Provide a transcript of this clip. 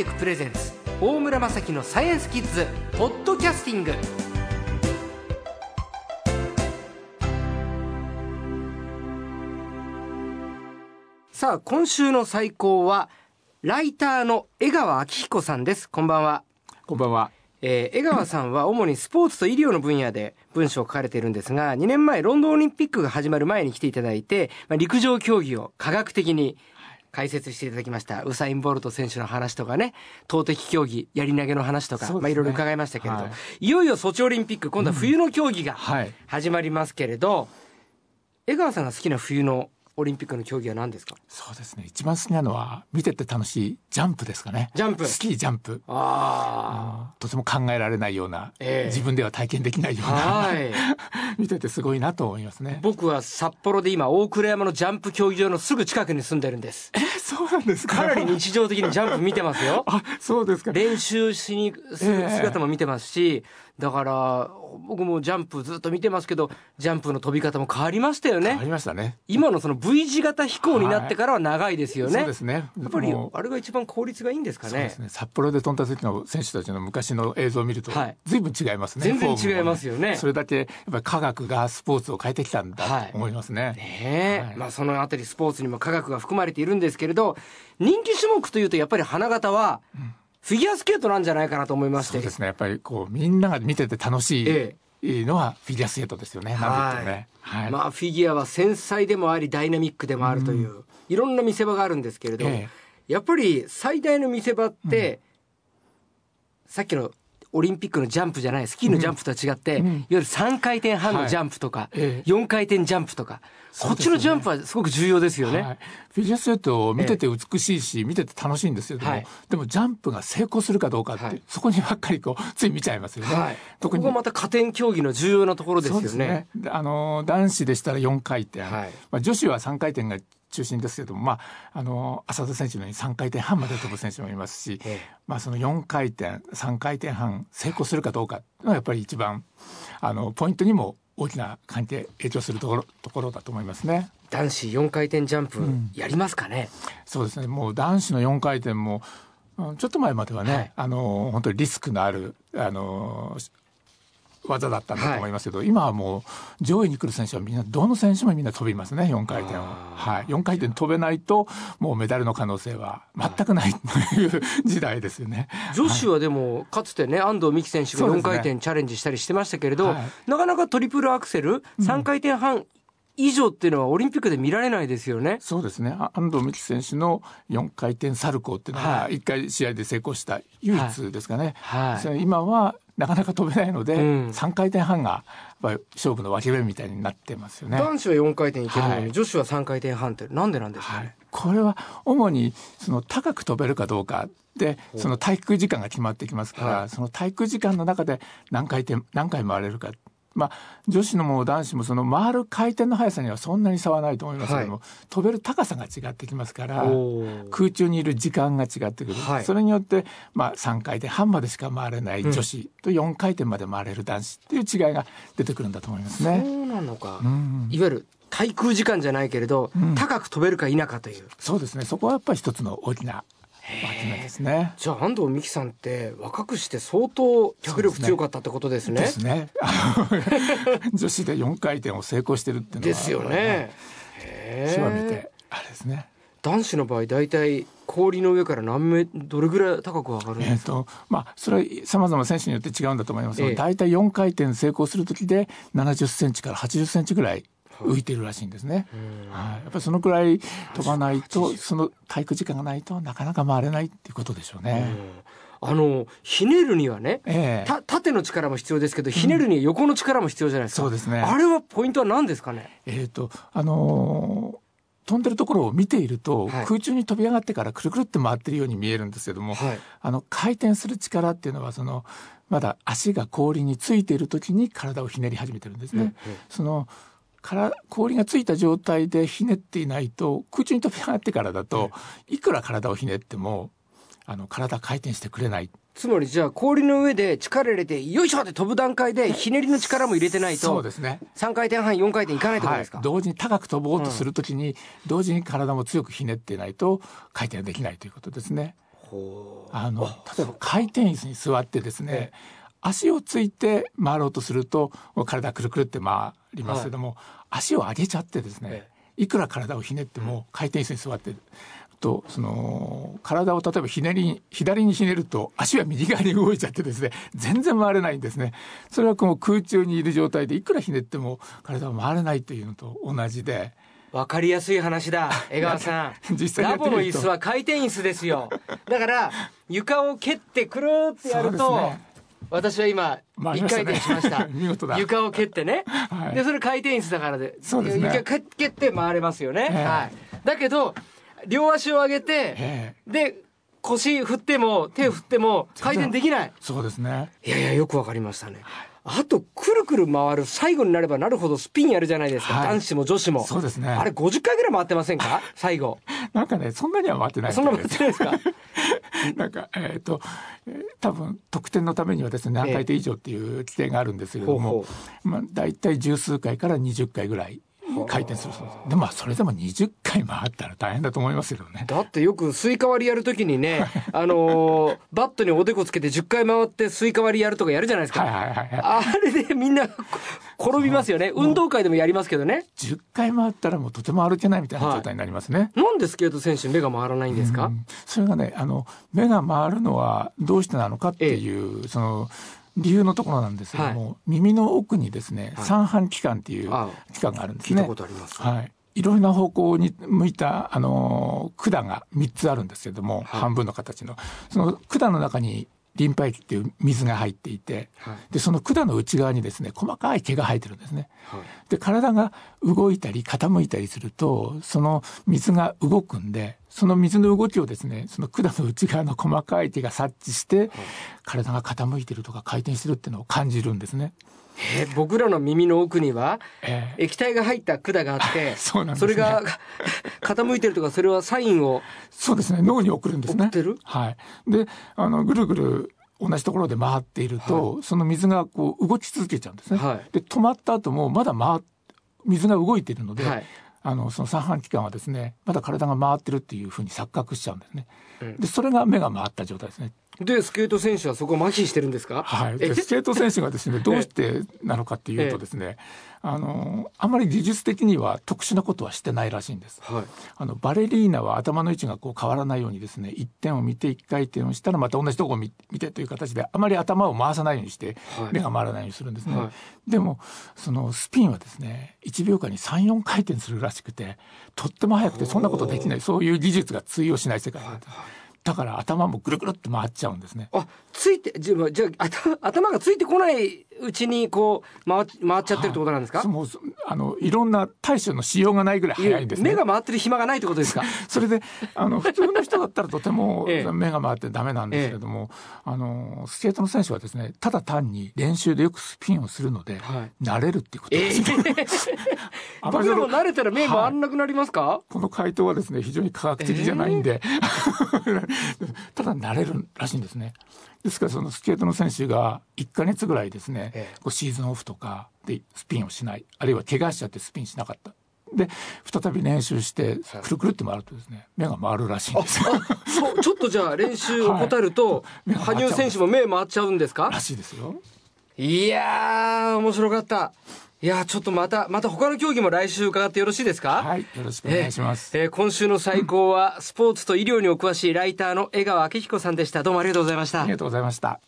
テクプレゼンツ大村雅樹のサイエンスキッズポッドキャスティング。さあ今週の最高はライターの江川昭彦さんです。こんばんは。こんばんは。えー江川さんは主にスポーツと医療の分野で文章を書かれているんですが、2年前ロンドンオリンピックが始まる前に来ていただいて、まあ、陸上競技を科学的に解説していただきました。ウサイン・ボルト選手の話とかね、投擲競技、やり投げの話とか、ねまあいろいろ伺いましたけれど、、はいよいよソチオリンピック、今度は冬の競技がはい。始まりますけれど、江川さんが好きな冬のオリンピックの競技は何ですか？そうですね。一番好きなのは、見てて楽しいジャンプですかね。ジャンプスキージャンプ。あとても考えられないような、ええ自分では体験できないようあ。な、はい。見ててすごいなと思いますね。僕は札幌で今、大倉山のジャンプ競技場のすぐ近くに住んでるんです。え、そうなんですか？かなり日常的にジャンプ見てますよ。あ、そうですか。練習しに姿も見てますし、だから僕もジャンプずっと見てますけど、ジャンプの飛び方も変わりましたよあね。りましたね。今のその V 字型飛行になってからは長いですよね。そうですね。やっぱりあれが一番効率がいいんですかね。ね。札幌で飛んだ時の選手たちの昔の映像を見るとはい、随分違いますね。全然違いますよねそれだけ、やっぱり科学がスポーツを変えてきたんだはいと思いますね。はいまあそのあたりスポーツにも科学が含まれているんですけれど、人気種目というとやっぱり花形は、フィギュアスケートなんじゃないかなと思いまして。そうですね。やっぱりこう、みんなが見てて楽しい。えいいのはフィギュアスケートですよね。なんて言ってもね。はい。まあフィギュアは繊細でもありダイナミックでもあるという、いろんな見せ場があるんですけれど、えやっぱり最大の見せ場って、さっきのオリンピックのジャンプじゃないスキーのジャンプとは違って、うん。いわゆる3回転半のジャンプとか、ええ。4回転ジャンプとか、こっちのジャンプはすごく重要ですよね。はい、フィギュアスケート見てて美しいし、見てて楽しいんですけども、はい。でもジャンプが成功するかどうかって、はい。そこにばっかりこうつい見ちゃいますよね。はい、特に。ここがまた加点競技の重要なところですよね。ね。であの男子でしたら4回転、はい。まあ女子は3回転が中心ですけども、まああの浅田選手のように3回転半まで飛ぶ選手もいますし、えまあその4回転3回転半成功するかどうかのはやっぱり一番あのポイントにも大きな関係影響するところところだと思いますね。男子4回転ジャンプんやりますかね、そうですね。もう男子の4回転も、うんちょっと前まではね、はいあの、本当にリスクのある、あの、技だったんだと思いますけど、今はもう上位に来る選手はみんな、どの選手もみんな飛びますね、4回転を。あはい。4回転飛べないと、もうメダルの可能性は全くないという時代ですよね。女子はでもかつてね安藤美希選手が4そうですね回転チャレンジしたりしてましたけれど、はいなかなかトリプルアクセル3回転半以上っていうのはオリンピックで見られないですよね。そうですね。あ安藤美希選手の4回転サルコーっていうのはは、1回試合で成功した唯一ですかね。はいそれ今はなかなか飛べないので、うん。3回転半が勝負の分け目みたいになってますよね。男子は4回転いけるのに、はい。女子は3回転半ってなんでなんですかね、はい、これは主にその高く飛べるかどうかでその滞空時間が決まってきますから、はい。その滞空時間の中で何回転何回回れるか。まあ、女子のも男子もその回る回転の速さにはそんなに差はないと思いますけども、は飛べる高さが違ってきますから空中にいる時間が違ってくる、はい。それによって、まあ、3回転半までしか回れない女子と4回転まで回れる男子っていう違いが出てくるんだと思いますそね。うなのか、うん。いわゆる滞空時間じゃないけれど、うん。高く飛べるか否かという。そうですね。そこはやっぱり一つの大きなですね。じゃあ安藤美希さんって若くして相当脚力強かったってことですねですね。女子で4回転を成功してるっていうのは。ですよね。へ手話見えて、あれですね。男子の場合大体氷の上から何メどれぐらい高く上がるんえっ、ですか、と、まあ、それは様々選手によって違うんだと思いますが、ええ大体4回転成功する時で70センチから80センチぐらい浮いているらしいんですね。はい、やっぱりそのくらい飛ばないと、その滞空時間がないとなかなか回れないっていうことでしょうね。あのひねるにはねええ。た縦の力も必要ですけどひねるには横の力も必要じゃないですか、そうですね。あれはポイントは何ですかね？えっ、と、あのー飛んでるところを見ていると、はい。空中に飛び上がってからくるくるって回ってるように見えるんですけども、はい。あの回転する力っていうのはそのまだ足が氷についている時に体をひねり始めてるんですね。うんうん。そのから氷がついた状態でひねっていないと空中に飛び上がってからだと、いくら体をひねってもあの体回転してくれない。つまりじゃあ氷の上で力入れてよいしょって飛ぶ段階でひねりの力も入れてないとそうですね。3回転半4回転いかないってことですか、はい、同時に高く飛ぼうとするときに、同時に体も強くひねっていないと回転できないということですね。あの例えば回転椅子に座ってですね、足をついて回ろうとすると体くるくるって回ります。けども、はい、足を上げちゃってですね、いくら体をひねっても回転椅子に座ってとその体を例えばひねり左にひねると足は右側に動いちゃってですね全然回れないんですね。それはこう空中にいる状態でいくらひねっても体は回れないというのと同じで。わかりやすい話だ。江川さん。実際ラボの椅子は回転椅子ですよ。だから床を蹴ってくるってやると、私は今一回転しました。床を蹴ってね、はい、でそれ回転椅子だからでそうです、ね、床蹴って回れますよね、はい、だけど両足を上げてで腰振っても手振っても回転できない。そうですね。いやいやよくわかりましたね、はいあとくるくる回る最後になればなるほどスピンやるじゃないですか、はい、男子も女子も。そうですね。あれ50回ぐらい回ってませんか？最後。なんかねそんなには回ってないそんな回ってないですか？なんかえっ、ー、と、えー、多分得点のためにはですね何回転以上っていう規定があるんですけれども、えー、まあ大体十数回から20回ぐらい回転するそうです。でもそれでも20回回ったら大変だと思いますけどね。だってよくスイカ割りやるときにねあのー、バットにおでこつけて10回回ってスイカ割りやるとかやるじゃないですか、はいはいはいはい、あれでみんな転びますよね。運動会でもやりますけどね。10回回ったらもうとても歩けないみたいな状態になりますね、はい、なんでスケート選手目が回らないんですか？それがねあの目が回るのはどうしてなのかっていう、ええ、その理由のところなんですけども、はい、耳の奥にですね、はい、三半規管っていう器官があるんですね。聞いたことあります。はい。いろいろな方向に向いた、あの、管が3つあるんですけども、はい、半分の形の。その管の中にリンパ液っていう水が入っていて、はい、でその管の内側にですね細かい毛が生えてるんですね。はい、で体が動いたり傾いたりするとその水が動くんでその水の動きをですねその管の内側の細かい毛が察知して、はい、体が傾いてるとか回転してるっていうのを感じるんですね。えー、僕らの耳の奥には液体が入った管があって、そね、それが 傾いてるとかそれはサインをそうですね脳に送るんですね。送ってる？はい。であのぐるぐる同じところで回っていると、はい、その水がこう動き続けちゃうんですね。はい、で止まった後もまだ回水が動いているので、はい、あのその三半規管はですねまだ体が回ってるっていうふうに錯覚しちゃうんですね。うん、でそれが目が回った状態ですね。でスケート選手はそこ麻痺してるんですか、はい、でスケート選手がですね どうしてなのかっていうとですね、あのあまり技術的には特殊なことはしてないらしいんです、はい、あのバレリーナは頭の位置がこう変わらないようにですね一点を見て一回転をしたらまた同じとこを見てという形であまり頭を回さないようにして目が回らないようにするんですね、はい、でもそのスピンはですね1秒間に34回転するらしくてとっても速くてそんなことできないそういう技術が通用しない世界だった。はいだから頭もぐるぐるって回っちゃうんですね。あ、ついて、じゃあ、じゃあ頭がついてこないうちにこう回回っちゃってるってことなんですか、もうあのいろんな対処のしようがないぐらい早いんです、ね、目が回ってる暇がないってことですか？それであの普通の人だったらとても 目が回ってダメなんですけれども、ええ、あのスケートの選手はですねただ単に練習でよくスピンをするので、はい、慣れるっていうことですね、えー、僕でも慣れたら目回んなくなりますか、はい、この回答はですね非常に科学的じゃないんで、ただ慣れるらしいんですね。ですからそのスケートの選手が1か月ぐらいですね、ええ、シーズンオフとかでスピンをしないあるいは怪我しちゃってスピンしなかった。で再び練習してくるくるって回るとですね目が回るらしいんですそうちょっとじゃあ練習を怠ると、はい、羽生選手も目回っちゃうんですか？らしいですよ。いや面白かったいやちょっとまた、また他の競技も来週伺ってよろしいですか？はい、よろしくお願いします。えー、えー、今週の最高は、スポーツと医療にお詳しいライターの江川明彦さんでした。どうもありがとうございました。ありがとうございました。